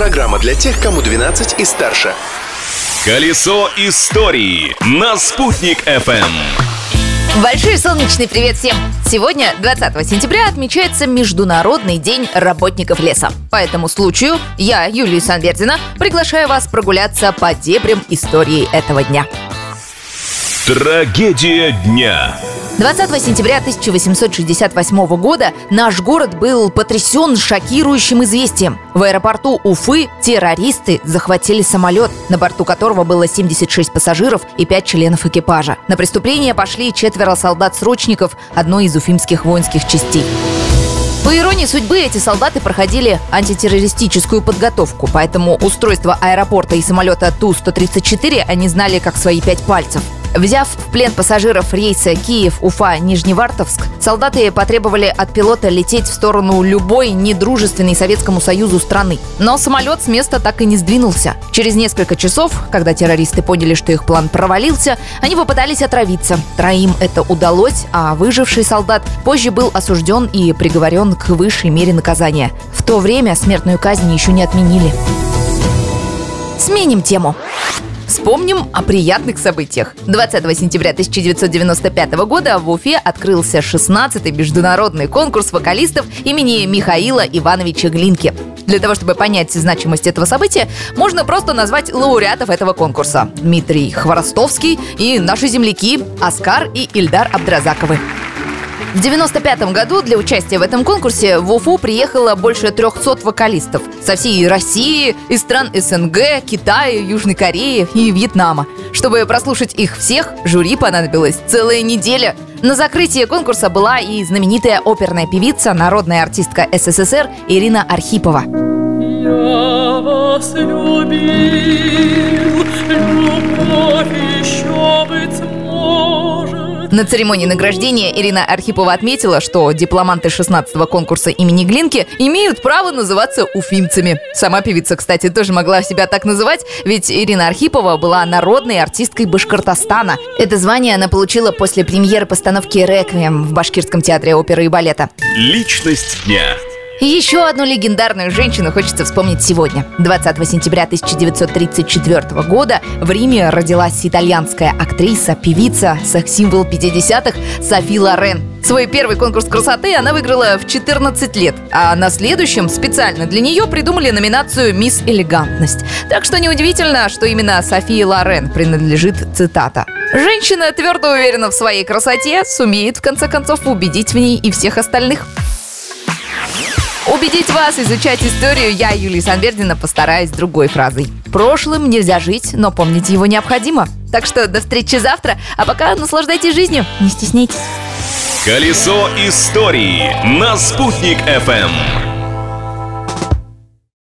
Программа для тех, кому 12 и старше. Колесо истории на «Спутник FM. Большой солнечный привет всем! Сегодня, 20 сентября, отмечается Международный день работников леса. По этому случаю я, Юлия Санвердина, приглашаю вас прогуляться по дебрям истории этого дня. Трагедия дня. 20 сентября 1868 года наш город был потрясен шокирующим известием. В аэропорту Уфы террористы захватили самолет, на борту которого было 76 пассажиров и 5 членов экипажа. На преступление пошли четверо солдат-срочников одной из уфимских воинских частей. По иронии судьбы, эти солдаты проходили антитеррористическую подготовку, поэтому устройство аэропорта и самолета Ту-134 они знали как свои пять пальцев. Взяв в плен пассажиров рейса Киев-Уфа-Нижневартовск, солдаты потребовали от пилота лететь в сторону любой недружественной Советскому Союзу страны. Но самолет с места так и не сдвинулся. Через несколько часов, когда террористы поняли, что их план провалился, они попытались отравиться. Троим это удалось, а выживший солдат позже был осужден и приговорен к высшей мере наказания. В то время смертную казнь еще не отменили. Сменим тему. Вспомним о приятных событиях. 20 сентября 1995 года в Уфе открылся 16-й международный конкурс вокалистов имени Михаила Ивановича Глинки. Для того, чтобы понять значимость этого события, можно просто назвать лауреатов этого конкурса. Дмитрий Хворостовский и наши земляки Оскар и Ильдар Абдразаковы. В 95 году для участия в этом конкурсе в Уфу приехало больше 300 вокалистов со всей России, из стран СНГ, Китая, Южной Кореи и Вьетнама. Чтобы прослушать их всех, жюри понадобилась целая неделя. На закрытии конкурса была и знаменитая оперная певица, народная артистка СССР Ирина Архипова. Я вас любил, на церемонии награждения Ирина Архипова отметила, что дипломанты 16-го конкурса имени Глинки имеют право называться уфимцами. Сама певица, кстати, тоже могла себя так называть, ведь Ирина Архипова была народной артисткой Башкортостана. Это звание она получила после премьеры постановки «Реквием» в Башкирском театре оперы и балета. Личность дня. И еще одну легендарную женщину хочется вспомнить сегодня. 20 сентября 1934 года в Риме родилась итальянская актриса, певица, секс-символ 50-х Софи Лорен. Свой первый конкурс красоты она выиграла в 14 лет, а на следующем специально для нее придумали номинацию «Мисс Элегантность». Так что неудивительно, что именно Софии Лорен принадлежит цитата. Женщина твердо уверена в своей красоте, сумеет в конце концов убедить в ней и всех остальных. Убедить вас изучать историю я, Юлия Санвердина, постараюсь другой фразой. Прошлым нельзя жить, но помнить его необходимо. Так что до встречи завтра, а пока наслаждайтесь жизнью, не стесняйтесь. Колесо истории на «Спутник FM.